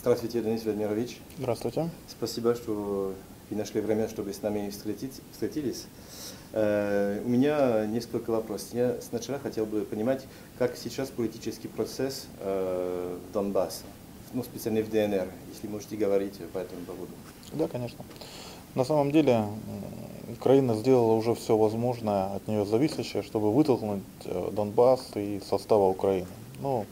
Здравствуйте, Денис Владимирович. Здравствуйте. Спасибо, что вы нашли время, чтобы с нами встретились. Э, у меня несколько вопросов. Я сначала хотел бы понимать, как сейчас политический процесс э, в Донбассе, ну, специально в ДНР, если можете говорить по этому поводу. Да, конечно. На самом деле Украина сделала уже все возможное от нее зависящее, чтобы вытолкнуть э, Донбасс из состава Украины. Ну,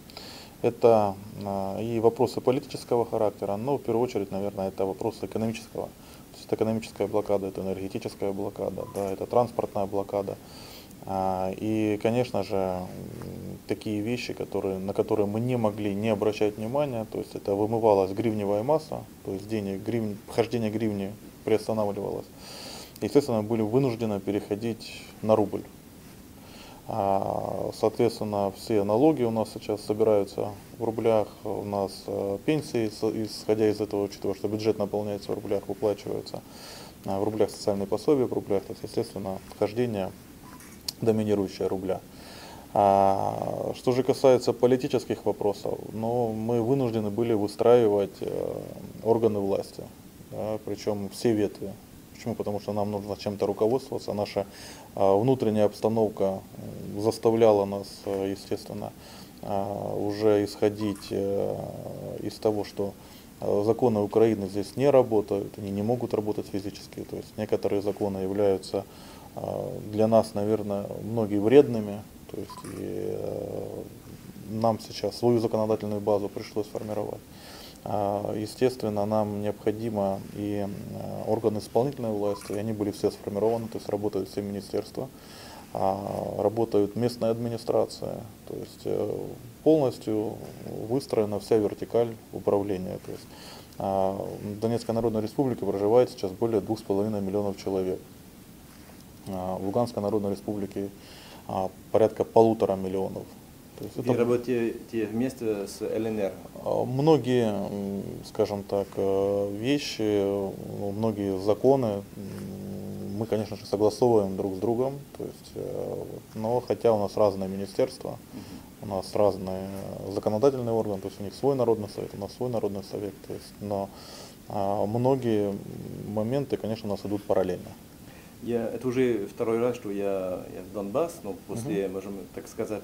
это а, и вопросы политического характера, но в первую очередь, наверное, это вопросы экономического. То есть это экономическая блокада, это энергетическая блокада, да, это транспортная блокада. А, И, конечно же, такие вещи, которые, на которые мы не могли не обращать внимания, то есть это вымывалась гривневая масса, то есть денег, гривни, вхождение гривни приостанавливалось. Естественно, были вынуждены переходить на рубль. А, Соответственно, все налоги у нас сейчас собираются в рублях, у нас э, пенсии, исходя из этого, учитывая, что бюджет наполняется в рублях, выплачиваются а, в рублях социальные пособия, в рублях, то есть, естественно, вхождение доминирующее рубля. А, что же касается политических вопросов, ну, мы вынуждены были выстраивать э, органы власти, да, причем все ветви. Почему? Потому что нам нужно чем-то руководствоваться. Наша а, внутренняя обстановка заставляла нас, э, естественно, а, уже исходить э, из того, что э, законы Украины здесь не работают, они не могут работать физически. То есть некоторые законы являются а, для нас, наверное, многие вредными. То есть и, нам сейчас свою законодательную базу пришлось формировать. А, Естественно, нам необходимо и э, органы исполнительной власти, и они были все сформированы, то есть работают все министерства, а, работают местная администрация, то есть э, полностью выстроена вся вертикаль управления. То есть а, в Донецкой Народной Республике проживает сейчас более 2,5 миллионов человек. А, В Луганской Народной Республике а, порядка полутора миллионов. Есть Вы это- работаете вместе с ЛНР. а, Многие, скажем так, э, вещи, ну, многие законы мы, конечно же, согласовываем друг с другом, то есть, э, но хотя у нас разные министерства, у нас разные законодательные органы, то есть у них свой народный совет, у нас свой народный совет, то есть, но а, многие моменты, конечно, у нас идут параллельно. Я, это уже второй раз, что я, я в Донбасс, ну, после, можем так сказать,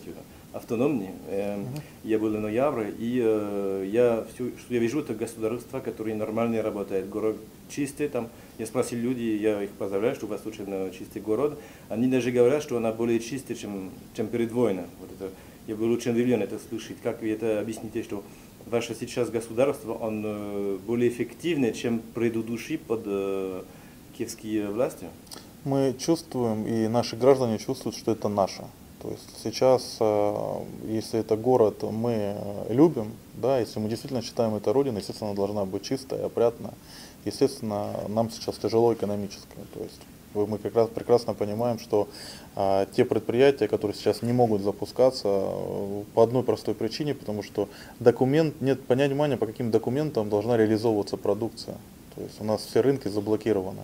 автономии. Эм, Я был в ноябре, и э, я все, что я вижу, это государство, которое нормально работает. Город чистый, там, я спросил людей, я их поздравляю, что у вас э, чистый город. Они даже говорят, что она более чистая, чем, чем перед войной. Вот это, я был очень удивлен это слышать. Как вы это объясните, что ваше сейчас государство, он э, более эффективное, чем предыдущий под э, киевские власти? Мы чувствуем, и наши граждане чувствуют, что это наше. То есть сейчас, э, если это город мы э, любим, да, если мы действительно считаем это родиной, естественно, она должна быть чистая, опрятная. Естественно, нам сейчас тяжело экономически. То есть мы как раз прекрасно понимаем, что а, те предприятия, которые сейчас не могут запускаться э, по одной простой причине, потому что документ, нет понимания, по каким документам должна реализовываться продукция. То есть у нас все рынки заблокированы.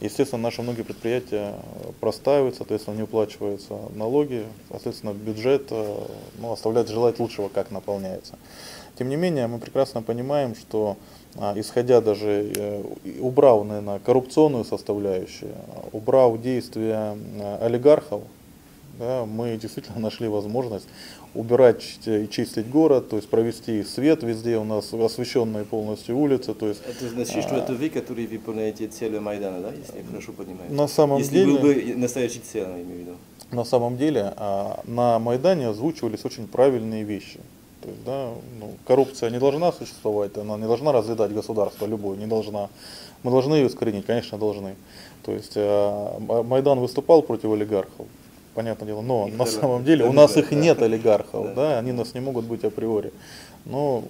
Естественно, наши многие предприятия простаивают, соответственно, не уплачиваются налоги, соответственно, бюджет э, ну, оставляет желать лучшего, как наполняется. Тем не менее, мы прекрасно понимаем, что а, исходя даже, э, убрав, наверное, коррупционную составляющую, убрав действия э, олигархов, да, мы действительно нашли возможность убирать и чистить город, то есть провести свет везде, у нас освещенные полностью улицы, то есть Это значит, что это вы, который выполняете цели Майдана, да, если я хорошо понимаю? на самом если деле... был бы настоящий цель, я имею в виду. на самом деле а, на Майдане озвучивались очень правильные вещи. То есть, да, ну, коррупция не должна существовать, она не должна разъедать государство любое, не должна. Мы должны ее искоренить, конечно, должны. То есть а, Майдан выступал против олигархов, понятное дело, но Их на да, самом деле у нас их да. нет олигархов, Да. да, они нас не могут быть априори. Но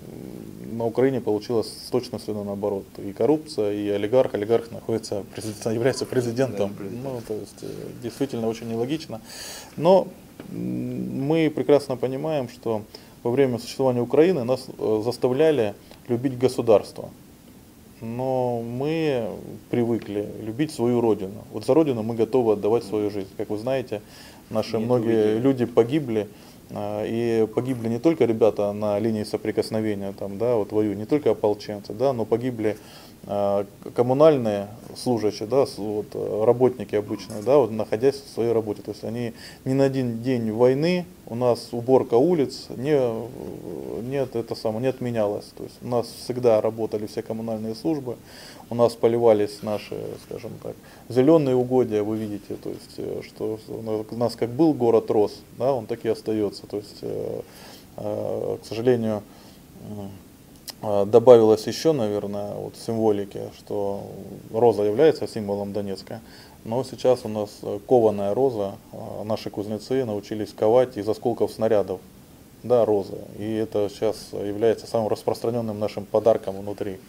на Украине получилось с точностью наоборот. И коррупция, и олигарх. Олигарх находится, является президентом. Да. Ну, то есть э, действительно очень нелогично. Но мы прекрасно понимаем, что во время существования Украины нас э, заставляли любить государство. Но мы привыкли любить свою родину. Вот за родину мы готовы отдавать свою жизнь. Как вы знаете, наши Нет многие выбора. люди погибли А, и погибли не только ребята на линии соприкосновения, там, да, вот воюют, не только ополченцы, да, но погибли коммунальные служащие, да, вот, э, работники обычные, да, вот, находясь в своей работе. То есть они ни на один день войны, у нас уборка улиц не, нет, это самое, не отменялось. То есть у нас всегда работали все коммунальные службы, у нас поливались наши, скажем так, зеленые угодья, вы видите, то есть, э, что у нас как был город рос, да, он так и остается. То есть, э, к сожалению, добавилось еще, наверное, вот символики, что роза является символом Донецка. Но сейчас у нас э, кованая роза, а, наши кузнецы научились ковать из осколков снарядов, да, розы. И это сейчас является самым распространенным нашим подарком внутри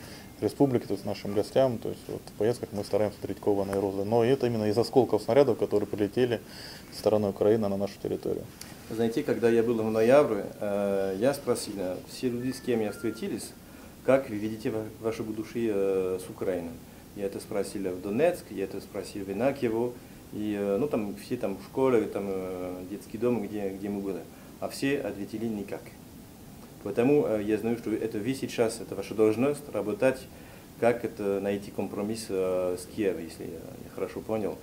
республики, то есть нашим гостям. То есть вот в поездках мы стараемся дарить кованые розы. Но это именно из осколков снарядов, которые прилетели со стороны Украины на нашу территорию. Знаете, когда я был в ноябре, э, я спросил, все люди, с кем я встретились, как вы видите ваши будущее э, с Украиной? Я это спросил в Донецк, я это спросил в Инакиево, и э, ну там все там в школе, там э, детский дом, где, где мы были. А все ответили никак. Поэтому я знаю, что это весь сейчас, это ваша должность, работать, как это найти компромисс с Киевом, если я, хорошо понял.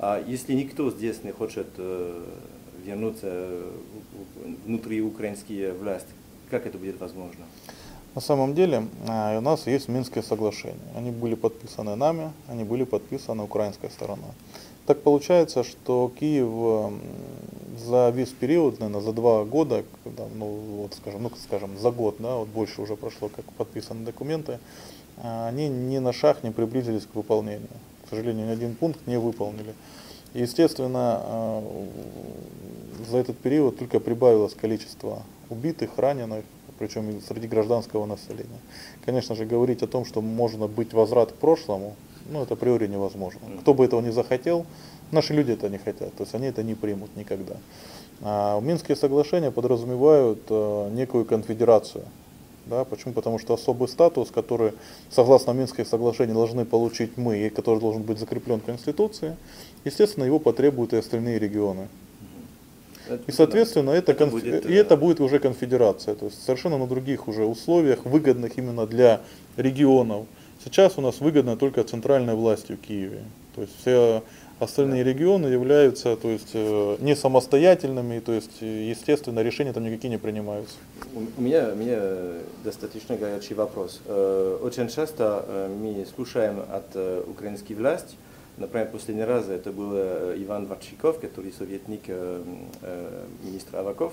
А если никто здесь не хочет вернуться внутри украинские власти, как это будет возможно? На самом деле а, у нас есть Минские соглашения. Они были подписаны нами, они были подписаны украинской стороной. Так получается, что Киев за весь период, наверное, за два года, ну, вот, скажем, ну, скажем, за год, да, вот больше уже прошло, как подписаны документы, а, они ни на шаг не приблизились к выполнению. К сожалению, ни один пункт не выполнили. Естественно, а, за этот период только прибавилось количество убитых, раненых, причем среди гражданского населения. Конечно же, говорить о том, что можно быть возврат к прошлому, ну, это априори невозможно. Кто бы этого не захотел, наши люди это не хотят, то есть они это не примут никогда. А Минские соглашения подразумевают э, некую конфедерацию. Да, почему? Потому что особый статус, который, согласно Минских соглашений, должны получить мы, и который должен быть закреплен в Конституции, естественно, его потребуют и остальные регионы. И, соответственно, это, это, конф... будет, и это будет уже конфедерация, то есть совершенно на других уже условиях, выгодных именно для регионов. Сейчас у нас выгодно только центральной власти в Киеве. То есть все остальные да. регионы являются то есть, э, не самостоятельными, то есть, естественно, решения там никакие не принимаются. У меня, у меня достаточно горячий вопрос. Э, очень часто э, мы слушаем от украинской власти, Например, последний раз это был Иван Варчиков, который советник министра Аваков,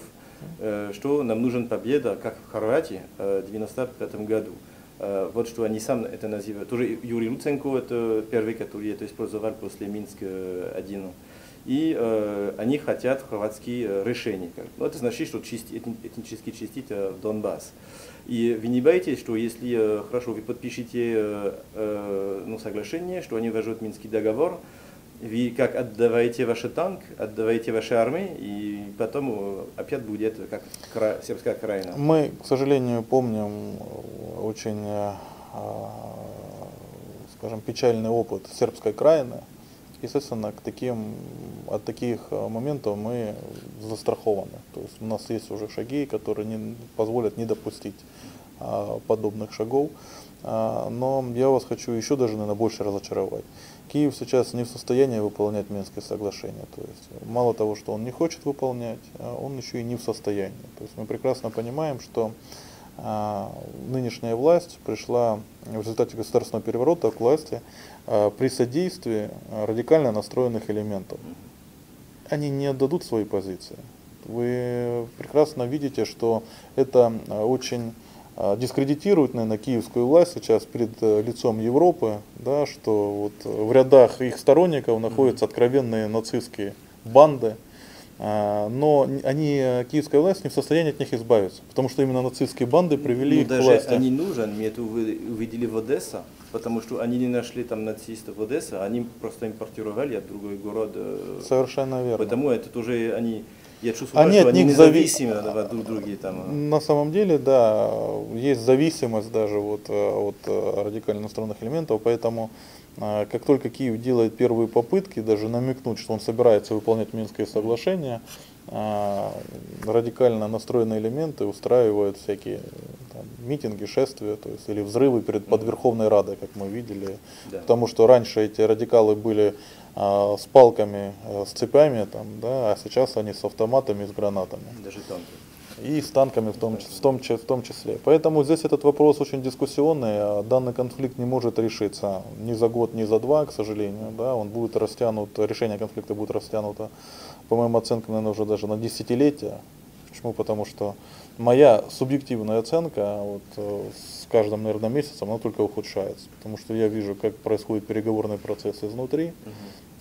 что нам нужен победа, как в Хорватии в 1995 году. Вот что они сам это называют. Тоже Юрий Луценко, это первый, который это использовал после Минска-1. И э, они хотят хорватские решения. Ну, это значит, что чисти, этнически чистить в Донбасс. И вы не боитесь, что если, э, хорошо, вы подпишете э, э, ну, соглашение, что они ввожут Минский договор, вы как отдаваете ваш танк, отдаваете ваши армии, и потом опять будет как кра... сербская краина. Мы, к сожалению, помним очень, скажем, печальный опыт сербской краины. Естественно, к таким, от таких моментов мы застрахованы. То есть у нас есть уже шаги, которые не позволят не допустить подобных шагов. Но я вас хочу еще даже, наверное, больше разочаровать. Киев сейчас не в состоянии выполнять Минское соглашение. То есть мало того, что он не хочет выполнять, а он еще и не в состоянии. То есть мы прекрасно понимаем, что нынешняя власть пришла в результате государственного переворота к власти при содействии радикально настроенных элементов. Они не отдадут свои позиции. Вы прекрасно видите, что это очень а, дискредитируют, наверное, киевскую власть сейчас перед э, лицом Европы, да, что вот в рядах их сторонников находятся откровенные нацистские банды, а, но они, э, киевская власть не в состоянии от них избавиться, потому что именно нацистские банды привели ну, их даже к власти. они нужен, мне это увидели в Одессе, потому что они не нашли там нацистов в Одессе, они просто импортировали от другой город. Э, Совершенно верно. Потому это тоже они я чувствую, они что от они них независимы зави... друг другие там. А. На самом деле, да, есть зависимость даже вот э, от э, радикально настроенных элементов, поэтому э, как только Киев делает первые попытки даже намекнуть, что он собирается выполнять Минские соглашения, а, радикально настроенные элементы устраивают всякие там, митинги, шествия, то есть или взрывы перед под Верховной Радой, как мы видели. Да. Потому что раньше эти радикалы были а, с палками, а, с цепями, там, да, а сейчас они с автоматами, с гранатами. Даже танки. И с танками в том, в, том, в том числе. Поэтому здесь этот вопрос очень дискуссионный. а Данный конфликт не может решиться ни за год, ни за два, к сожалению. Да, он будет растянут, решение конфликта будет растянуто, по моим оценкам, наверное, уже даже на десятилетия. Почему? Потому что моя субъективная оценка вот, э, с каждым, наверное, месяцем, она только ухудшается. Потому что я вижу, как происходит переговорный процесс изнутри.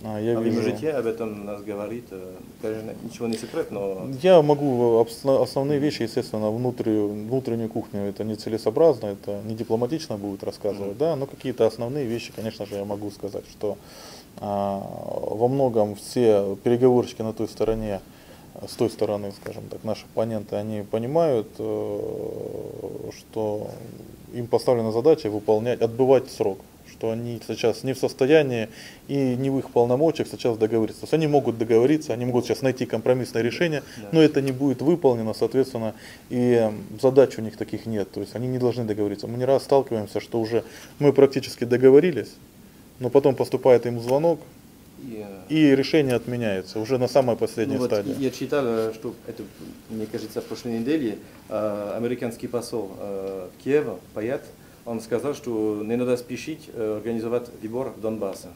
А, Я а вижу... можете об этом нас говорить? э, Конечно, ничего не секрет, но Я могу основные вещи, естественно, внутреннюю, внутреннюю кухню это нецелесообразно, это не дипломатично будет рассказывать, Мгм. да, но какие-то основные вещи, конечно же, я могу сказать, что а, во многом все переговорщики на той стороне, с той стороны, скажем так, наши оппоненты, они понимают, э, что им поставлена задача выполнять, отбывать срок, что они сейчас не в состоянии и не в их полномочиях сейчас договориться. То есть они могут договориться, они могут сейчас найти компромиссное решение, но это не будет выполнено, соответственно, и задач у них таких нет. То есть они не должны договориться. Мы не раз сталкиваемся, что уже мы практически договорились, но потом поступает им звонок, и, решение отменяется уже на самой последней Ну вот стадии. я читал, э, что это, мне кажется, в прошлой неделе э, американский посол э, в Киеве, Паят, он сказал, что не надо спешить э, организовать выбор Донбасса.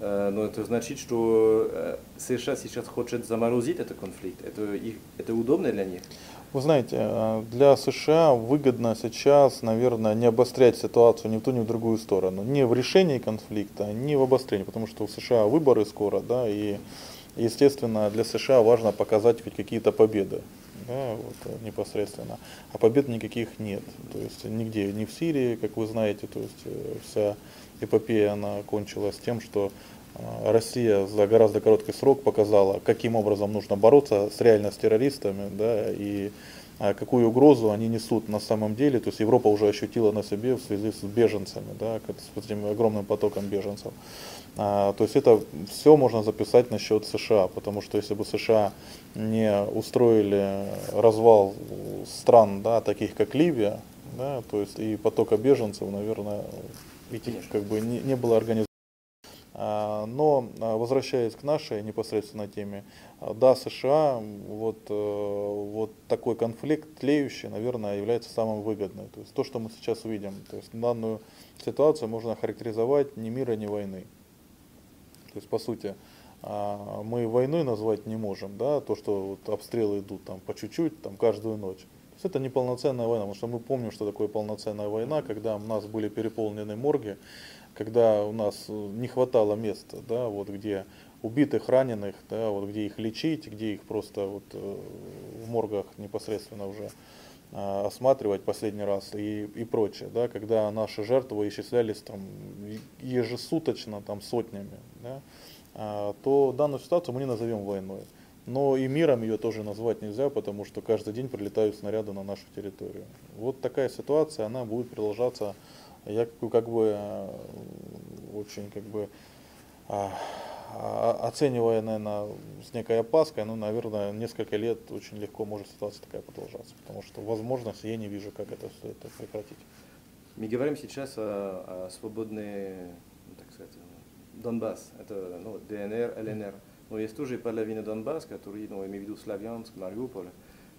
Э, Но это значит, что США сейчас хочет заморозить этот конфликт. Это, их, это удобно для них? Вы знаете, э, для США выгодно сейчас, наверное, не обострять ситуацию ни в ту, ни в другую сторону. Не в решении конфликта, не в обострении, потому что у США выборы скоро, да, и, естественно, для США важно показать хоть какие-то победы. Да, вот, э, непосредственно. А побед никаких нет. То есть нигде, ни в Сирии, как вы знаете, то есть э, вся эпопея она кончилась тем, что Россия за гораздо короткий срок показала, каким образом нужно бороться с реально с террористами, да, и а, какую угрозу они несут на самом деле. То есть Европа уже ощутила на себе в связи с беженцами, да, с этим огромным потоком беженцев. А, то есть это все можно записать насчет США, потому что если бы США не устроили развал стран, да, таких как Ливия, да, то есть и потока беженцев, наверное, Конечно. как бы не, не было организовано. А, Но а, возвращаясь к нашей непосредственно теме, а, да, США, вот, э, вот такой конфликт тлеющий, наверное, является самым выгодным. То есть то, что мы сейчас видим, то есть данную ситуацию можно характеризовать ни мира, ни войны. То есть, по сути, мы войной назвать не можем, да, то, что вот обстрелы идут там по чуть-чуть, там каждую ночь. То есть это не полноценная война, потому что мы помним, что такое полноценная война, когда у нас были переполнены морги, когда у нас э, не хватало места, да, вот где убитых, раненых, да, вот где их лечить, где их просто вот э, в моргах непосредственно уже а, осматривать последний раз и, и прочее, да, когда наши жертвы исчислялись там ежесуточно там сотнями, да, а, то данную ситуацию мы не назовем войной. Но и миром ее тоже назвать нельзя, потому что каждый день прилетают снаряды на нашу территорию. Вот такая ситуация, она будет продолжаться, я как, бы э, очень как бы а, а, оценивая, наверное, с некой опаской, ну, наверное, несколько лет очень легко может ситуация такая продолжаться, потому что возможности я не вижу, как это все это прекратить. Мы говорим сейчас о, о свободной, ну, так сказать, Донбасс, это ну, ДНР, ЛНР. Но есть тоже половина Донбасс, который, ну, имею в виду Славянск, Мариуполь,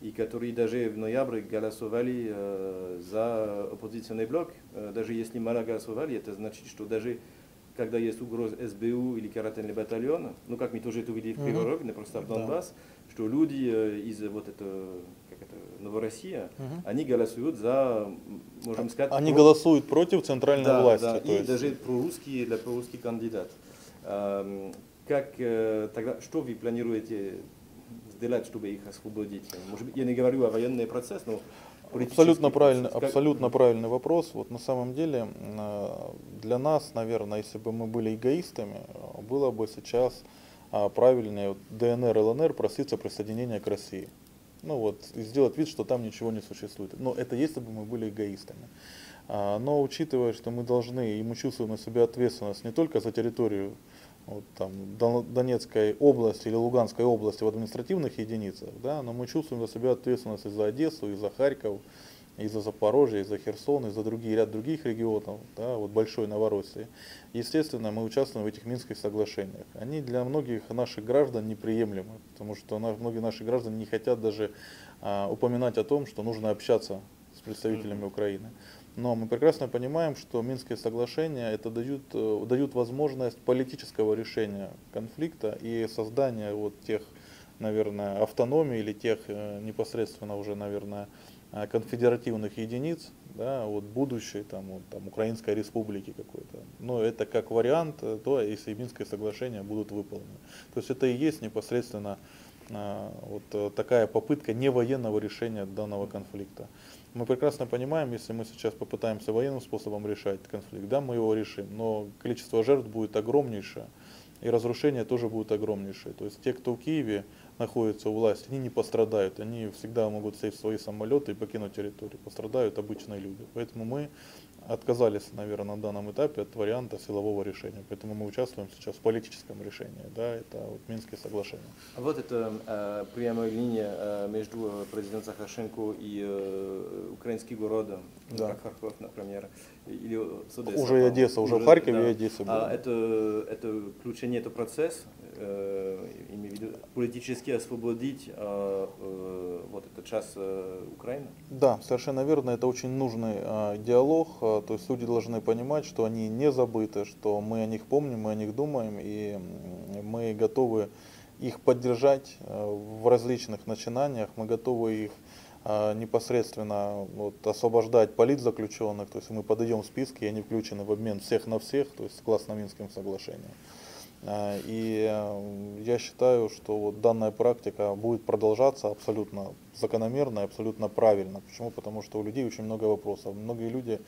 и которые даже в ноябре голосовали э, за оппозиционный блок. Э, даже если мало голосовали, это значит, что даже когда есть угроза СБУ или карательный батальон, ну как мы тоже это видели в Мгм. Кривой Рог, не просто в Да. Донбасс, что люди э, из вот это, как это, Новороссия, Мгм. они голосуют за, можем сказать, Они про- голосуют против центральной да, власти. да, и есть- даже прорусский, для прорусский кандидат. Эм, Как э, тогда, что вы планируете сделать, чтобы их освободить? Может быть, я не говорю о военный процесс, но Абсолютно правильный. Как- абсолютно правильный вопрос. Вот на самом деле э, для нас, наверное, если бы мы были эгоистами, э, было бы сейчас а, правильнее ДНР, ЛНР проситься присоединения к России. Ну вот, и сделать вид, что там ничего не существует. Но это если бы мы были эгоистами. А, Но учитывая, что мы должны, и мы чувствуем на себя ответственность не только за территорию вот, там, Донецкой области или Луганской области в административных единицах, да, но мы чувствуем за себя ответственность и за Одессу, и за Харьков, и за Запорожье, и за Херсон, и за другие, ряд других регионов, да, вот Большой Новороссии. Естественно, мы участвуем в этих Минских соглашениях. Они для многих наших граждан неприемлемы, потому что многие наши граждане не хотят даже а, упоминать о том, что нужно общаться с представителями Украины. Но мы прекрасно понимаем, что Минские соглашения это дают, э, дают возможность политического решения конфликта и создания вот тех, наверное, автономии или тех э, непосредственно уже, наверное, э, конфедеративных единиц, да, вот будущей там, вот, там, Украинской республики какой-то. Но это как вариант, то если Минские соглашения будут выполнены. То есть это и есть непосредственно вот такая попытка невоенного решения данного конфликта. Мы прекрасно понимаем, если мы сейчас попытаемся военным способом решать конфликт, да, мы его решим, но количество жертв будет огромнейшее, и разрушения тоже будут огромнейшие. То есть те, кто в Киеве находится у власти, они не пострадают, они всегда могут сесть в свои самолеты и покинуть территорию, пострадают обычные люди. Поэтому мы отказались, наверное, на данном этапе от варианта силового решения. Поэтому мы участвуем сейчас в политическом решении. Да, это вот Минские соглашения. А вот это э, прямая линия э, между президентом Саакашенко и э, украинским городом, да. как Харьков, например, или с Одессы. Уже и Одесса, уже, уже в Харькове да. и Одессе. А это, это включение, это процесс, э, имею в виду, политически освободить э, э, вот этот час э, Украины? Да, совершенно верно. Это очень нужный э, диалог. То есть люди должны понимать, что они не забыты, что мы о них помним, мы о них думаем, и мы готовы их поддержать э, в различных начинаниях, мы готовы их непосредственно вот, освобождать политзаключенных, то есть мы подаем списки, и они включены в обмен всех на всех, то есть согласно Минским соглашениям. Э, и я считаю, что вот данная практика будет продолжаться абсолютно закономерно и абсолютно правильно. Почему? Потому что у людей очень много вопросов. Многие люди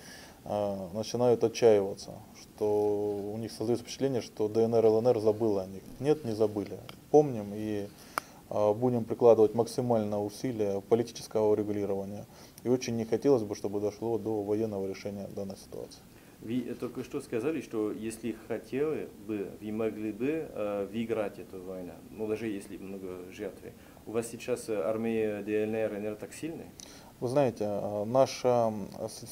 э, начинают отчаиваться, что у них создается впечатление, что ДНР, ЛНР забыла о них. Нет, не забыли. Помним и э, будем прикладывать максимально усилия политического урегулирования. И очень не хотелось бы, чтобы дошло до военного решения данной ситуации. Вы только что сказали, что если хотели бы, вы могли бы э, выиграть эту войну, ну даже если много жертв. У вас сейчас армия ДНР, НР так сильная? Вы знаете, э, наша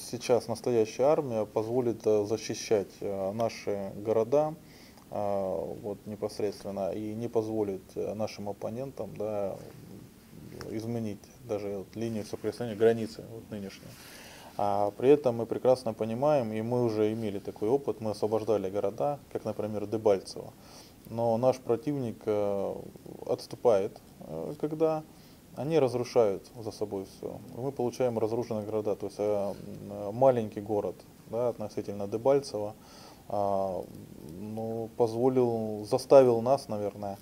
сейчас настоящая армия позволит э, защищать э, наши города вот, непосредственно и не позволит нашим оппонентам да, изменить даже линию соприкосновения, границы вот, нынешние. А при этом мы прекрасно понимаем, и мы уже имели такой опыт, мы освобождали города, как, например, Дебальцево. Но наш противник э, отступает, э, когда они разрушают за собой все. Мы получаем разрушенные города, то есть э, маленький город да, относительно Дебальцева а, ну, позволил, заставил нас, наверное,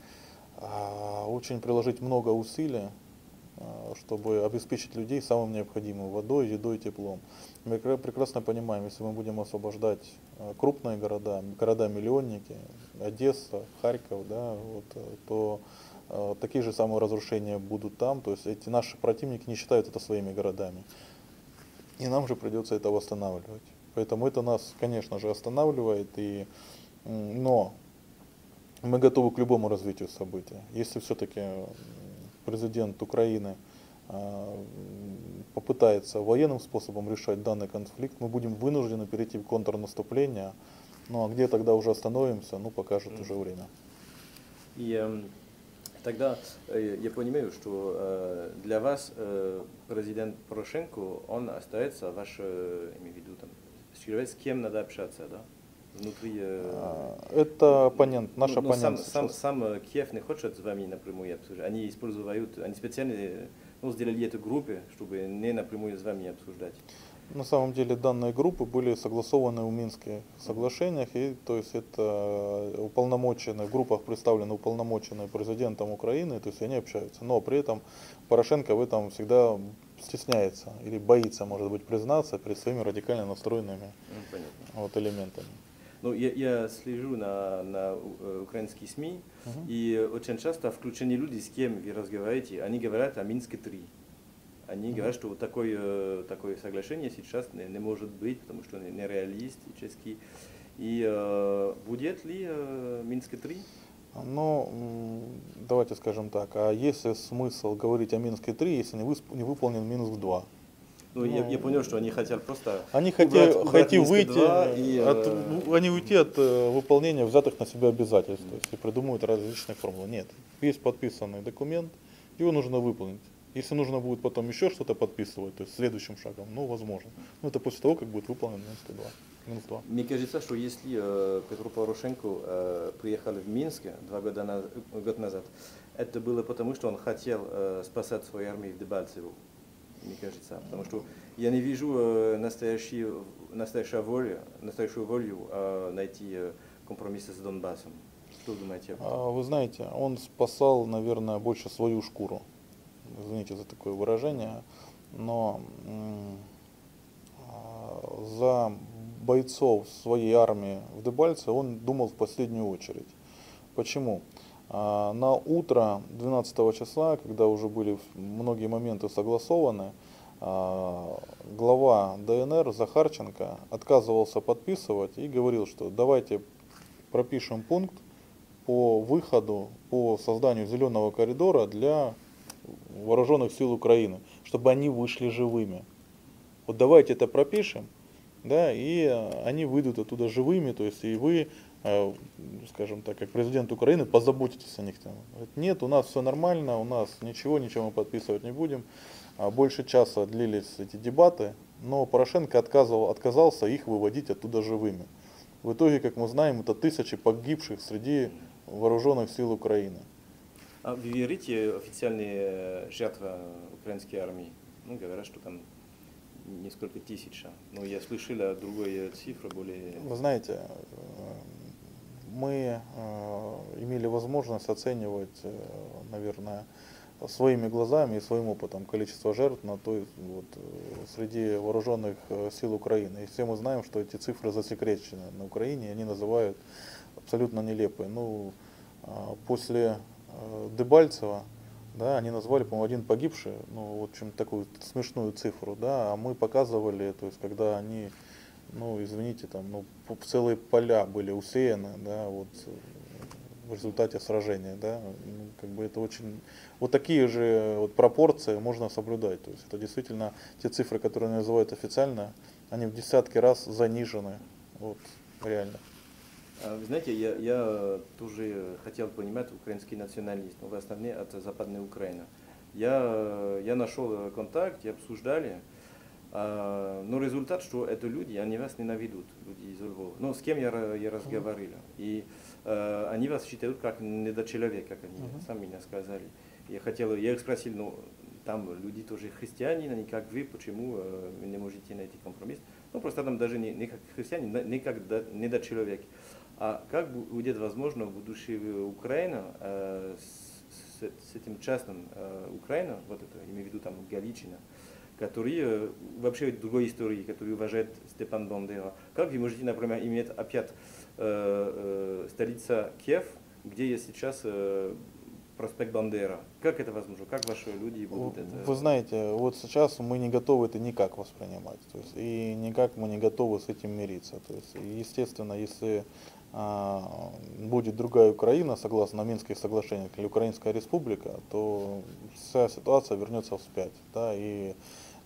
а, очень приложить много усилий Э, чтобы обеспечить людей самым необходимым водой, едой, теплом. Мы прекрасно понимаем, если мы будем освобождать крупные города, города-миллионники, Одесса, Харьков, да, вот, э, то э, такие же самые разрушения будут там. То есть эти наши противники не считают это своими городами. И нам же придется это восстанавливать. Поэтому это нас, конечно же, останавливает. И, но мы готовы к любому развитию событий. Если все-таки президент Украины а, попытается военным способом решать данный конфликт, мы будем вынуждены перейти в контрнаступление. Ну а где тогда уже остановимся, ну покажет уже время. И э, тогда э, я понимаю, что э, для вас э, президент Порошенко, он остается ваш, э, имею в виду, там, с кем надо общаться, да? внутри... Э, это оппонент, наш ну, оппонент. Сам, сам, сам э, Киев не хочет с вами напрямую обсуждать. Они используют, они специально ну, сделали эту группу, чтобы не напрямую с вами обсуждать. На самом деле данные группы были согласованы в Минских соглашениях, и то есть это уполномоченные, в группах представлены уполномоченные президентом Украины, то есть они общаются. Но при этом Порошенко в этом всегда стесняется или боится, может быть, признаться перед своими радикально настроенными ну, вот, элементами. Ну, я, я слежу на, на э, украинские СМИ, uh-huh. и очень часто включены люди, с кем вы разговариваете, они говорят о Минске-3. Они uh-huh. говорят, что вот такое, такое соглашение сейчас не, не может быть, потому что нереалистически. И э, будет ли э, Минск-3? Ну, давайте скажем так, а есть ли смысл говорить о Минске-3, если не, высп- не выполнен Минск-2? Ну, я, я понял, что они хотят просто Они убрать- хотели, убрать хотели выйти, Минск-2 и, от, э, они уйти от э, выполнения взятых на себя обязательств, то есть и придумывают различные формулы. Нет, есть подписанный документ, его нужно выполнить. Если нужно будет потом еще что-то подписывать, то есть следующим шагом, ну, возможно. Но это после того, как будет выполнен Минск-2. Минск-2. Мне кажется, что если э, Петру Порошенко э, приехал в Минск два года на- год назад, это было потому, что он хотел э, спасать свою армию в Дебальцево. Мне кажется, потому что я не вижу э, настоящую волю, настоящую волю э, найти э, компромиссы с Донбассом. Что вы думаете? А, Вы знаете, он спасал, наверное, больше свою шкуру. Извините за такое выражение. Но а, за бойцов своей армии в Дебальце он думал в последнюю очередь. Почему? А, На утро 12 числа, когда уже были многие моменты согласованы, а, глава ДНР Захарченко отказывался подписывать и говорил, что давайте пропишем пункт по выходу, по созданию зеленого коридора для вооруженных сил Украины, чтобы они вышли живыми. Вот давайте это пропишем, да, и они выйдут оттуда живыми, то есть и вы, э, скажем так, как президент Украины, позаботитесь о них. Там. Нет, у нас все нормально, у нас ничего, ничего мы подписывать не будем. А Больше часа длились эти дебаты, но Порошенко отказывал, отказался их выводить оттуда живыми. В итоге, как мы знаем, это тысячи погибших среди вооруженных сил Украины. А вы верите официальные э, жертвы украинской армии? Ну, говорят, что там несколько тысяч. Но я слышал о другой э, цифре, более... Вы знаете, э, мы э, имели возможность оценивать, э, наверное, своими глазами и своим опытом количество жертв на той, вот, э, среди вооруженных э, сил Украины. И все мы знаем, что эти цифры засекречены на Украине, и они называют абсолютно нелепые. Ну, а, после э, Дебальцева, да, они назвали, по-моему, один погибший, ну, в общем, такую смешную цифру, да, а мы показывали, то есть, когда они, ну, извините, там, ну, целые поля были усеяны, да, вот, э, в результате сражения, да, ну, как бы это очень, вот такие же вот пропорции можно соблюдать, то есть, это действительно те цифры, которые называют официально, они в десятки раз занижены, вот, реально. А, Вы знаете, я, я тоже хотел понимать украинский националист, но в основном это Западная Украина. Я, я нашел контакт, и обсуждали, а, но результат, что это люди, они вас ненавидят, люди из Львова. Ну, с кем я, я разговаривал. И э, они вас считают как недочеловек, как они Мгм. сами мне сказали. Я хотел, я их спросил, ну, там люди тоже христиане, они как вы, почему вы не можете найти компромисс? Ну, просто там даже не, не как христиане, не- как до- недочеловек. А как бу- будет возможно в будущем Украина э, с, с- этим частным э, Украина, вот это, имею в виду там Галичина, который э, вообще другой истории, который уважает Степан Бандера. Как вы можете, например, иметь опять э, э, столица Киев, где есть сейчас э, проспект Бандера? Как это возможно? Как ваши люди будут это? Вы знаете, вот сейчас мы не готовы это никак воспринимать. То есть, и никак мы не готовы с этим мириться. То есть, естественно, если будет другая Украина, согласно Минских соглашениях, или Украинская республика, то вся ситуация вернется вспять. Да, и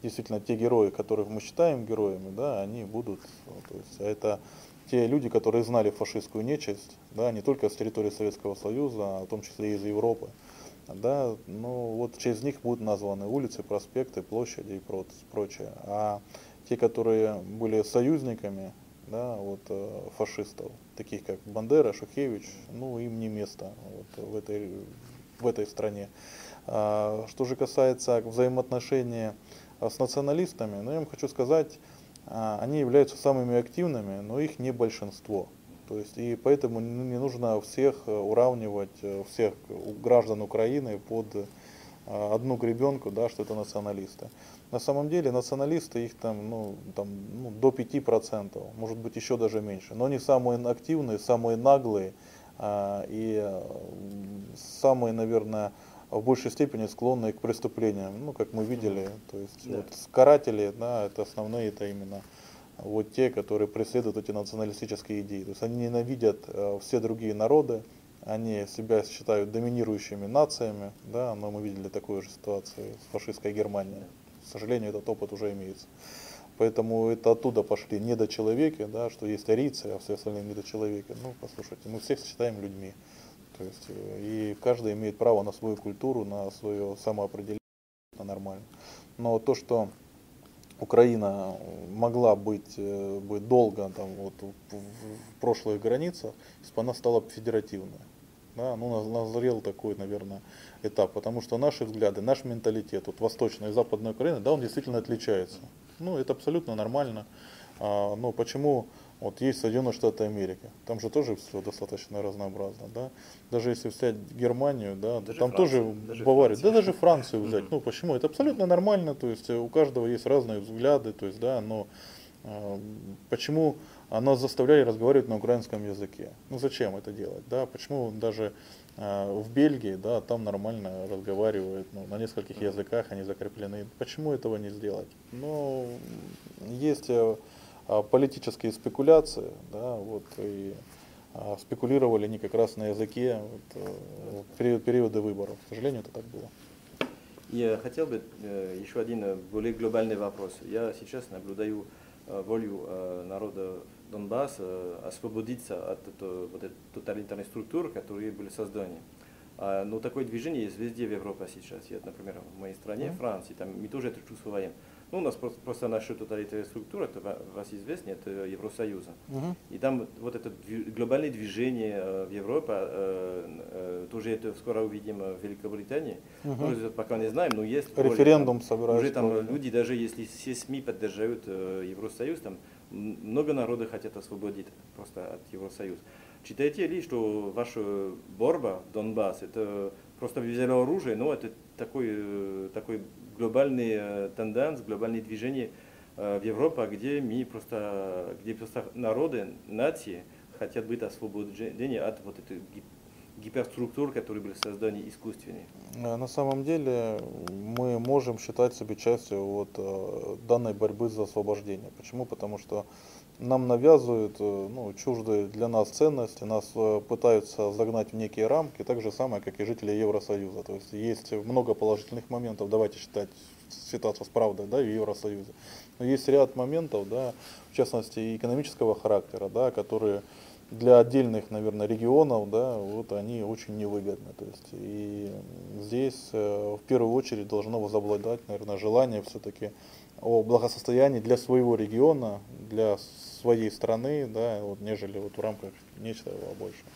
действительно те герои, которых мы считаем героями, да, они будут, то есть, это те люди, которые знали фашистскую нечисть, да, не только с территории Советского Союза, а в том числе и из Европы. Да, ну вот честь них будут названы улицы, проспекты, площади и про- прочее. А те, которые были союзниками, да, вот, э, фашистов, таких как Бандера, Шухевич, ну им не место вот, в, этой, в этой стране. А, что же касается взаимоотношений а, с националистами, ну я вам хочу сказать, а, они являются самыми активными, но их не большинство. То есть и поэтому не нужно всех уравнивать, э, всех граждан Украины под одну гребенку, да, что это националисты. На самом деле националисты, их там, ну, там ну, до 5%, может быть еще даже меньше. Но они самые активные, самые наглые а, и самые, наверное, в большей степени склонные к преступлениям. Ну, как мы видели, то есть Да. вот каратели, да, это основные, это именно вот те, которые преследуют эти националистические идеи. То есть они ненавидят э, все другие народы, они себя считают доминирующими нациями, да, но мы видели такую же ситуацию с фашистской Германией. К сожалению, этот опыт уже имеется. Поэтому это оттуда пошли недочеловеки, да, что есть арийцы, а все остальные недочеловеки. Ну, послушайте, мы всех считаем людьми. То есть, э, и каждый имеет право на свою культуру, на свое самоопределение, это нормально. Но то, что Украина могла быть, э, быть долго там, вот, в прошлых границах, если бы она стала федеративной. Да, ну, назрел такой, наверное, этап, потому что наши взгляды, наш менталитет, вот восточная и западная Украина, да, он действительно отличается. Ну, это абсолютно нормально. А, но почему вот есть Соединенные Штаты Америки, там же тоже все достаточно разнообразно, да. Даже если взять Германию, да, даже там Францию, тоже даже Бавария, да даже Францию взять. Ну почему? Это абсолютно нормально, то есть у каждого есть разные взгляды, то есть, да, но э, почему нас заставляли разговаривать на украинском языке? Ну зачем это делать, да? Почему даже э, в Бельгии, да, там нормально разговаривают ну, на нескольких языках, они закреплены. Почему этого не сделать? Ну, есть э, а, политические спекуляции, да, вот, и а, спекулировали они как раз на языке вот, э, в период, периоды выборов. К сожалению, это так было. Я хотел бы э, еще один э, более глобальный вопрос. Я сейчас наблюдаю волю народа Донбасса освободиться от вот этой тоталитарной структуры, которые были созданы. А, но такое движение есть везде в Европе сейчас. Я, например, в моей стране, Франции, там мы тоже это чувствуем. Ну, у нас просто, просто наша тоталитарная структура, это вас известно, это Евросоюза. Угу. И там вот это глобальное движение э, в Европе, э, э, тоже это скоро увидим в Великобритании. Угу. Ну, пока не знаем, но есть... Референдум собираются. Уже там люди, даже если все СМИ поддерживают Евросоюз, там много народов хотят освободить просто от Евросоюза. Считаете ли, что ваша борьба, Донбасс, это просто взяли оружие, но это такой, такой глобальный э, тенденс, глобальное движение э, в Европе, где мы просто, где просто народы, нации хотят быть освобождены от вот этой гиперструктур, которые были созданы искусственные. Э, на самом деле мы можем считать себя частью вот, данной борьбы за освобождение. Почему? Потому что нам навязывают ну, чуждые для нас ценности, нас пытаются загнать в некие рамки, так же самое, как и жители Евросоюза. То есть есть много положительных моментов, давайте считать ситуацию с правдой да, в Евросоюзе. Но есть ряд моментов, да, в частности экономического характера, да, которые для отдельных, наверное, регионов, да, вот они очень невыгодны. То есть, и здесь э, в первую очередь должно возобладать, наверное, желание все-таки о благосостоянии для своего региона, для своей страны, да, вот, нежели вот в рамках нечто большего.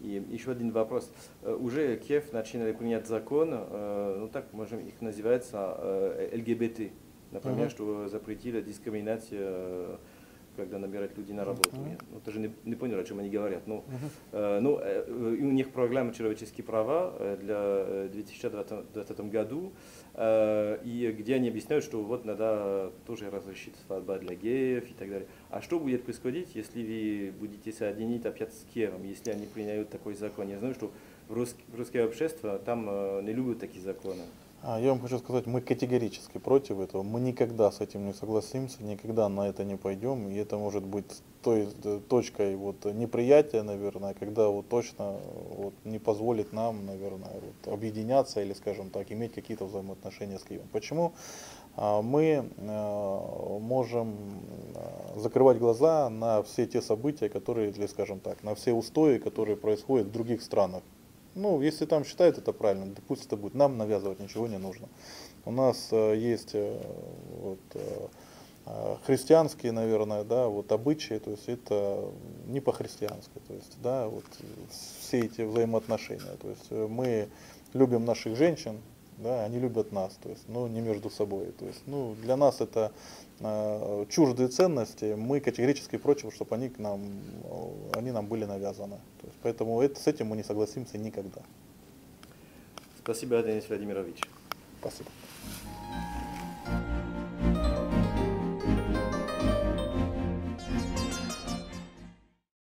И еще один вопрос. Э, уже Киев начинали принять закон, э, ну так можем их называется, ЛГБТ. Например, uh-huh. что запретили дискриминацию когда набирать людей на работу. Uh-huh. Я ну, тоже не, не понял, о чем они говорят. Но, uh-huh. э, ну, э, у них программа «Человеческие права» для 2020 году, э, и где они объясняют, что вот надо тоже разрешить свадьба для геев и так далее. А что будет происходить, если вы будете соединить опять с Киевом, если они принимают такой закон? Я знаю, что в, русское, в русское общество там э, не любят такие законы. А, я вам хочу сказать, мы категорически против этого. Мы никогда с этим не согласимся, никогда на это не пойдем. И это может быть той э, точкой вот, неприятия, наверное, когда вот точно вот, не позволит нам, наверное, вот, объединяться или, скажем так, иметь какие-то взаимоотношения с Киевом. Почему? А, мы э, можем э, закрывать глаза на все те события, которые, или, скажем так, на все устои, которые происходят в других странах. Ну, если там считают это правильно, да пусть это будет. Нам навязывать ничего не нужно. У нас э, есть э, вот, э, христианские, наверное, да, вот обычаи, то есть это не по-христиански, то есть, да, вот все эти взаимоотношения. То есть мы любим наших женщин, да, они любят нас, то есть, ну, не между собой. То есть, ну, для нас это чуждые ценности, мы категорически против, чтобы они, к нам, они нам были навязаны. То есть, поэтому это, с этим мы не согласимся никогда. Спасибо, Денис Владимирович. Спасибо.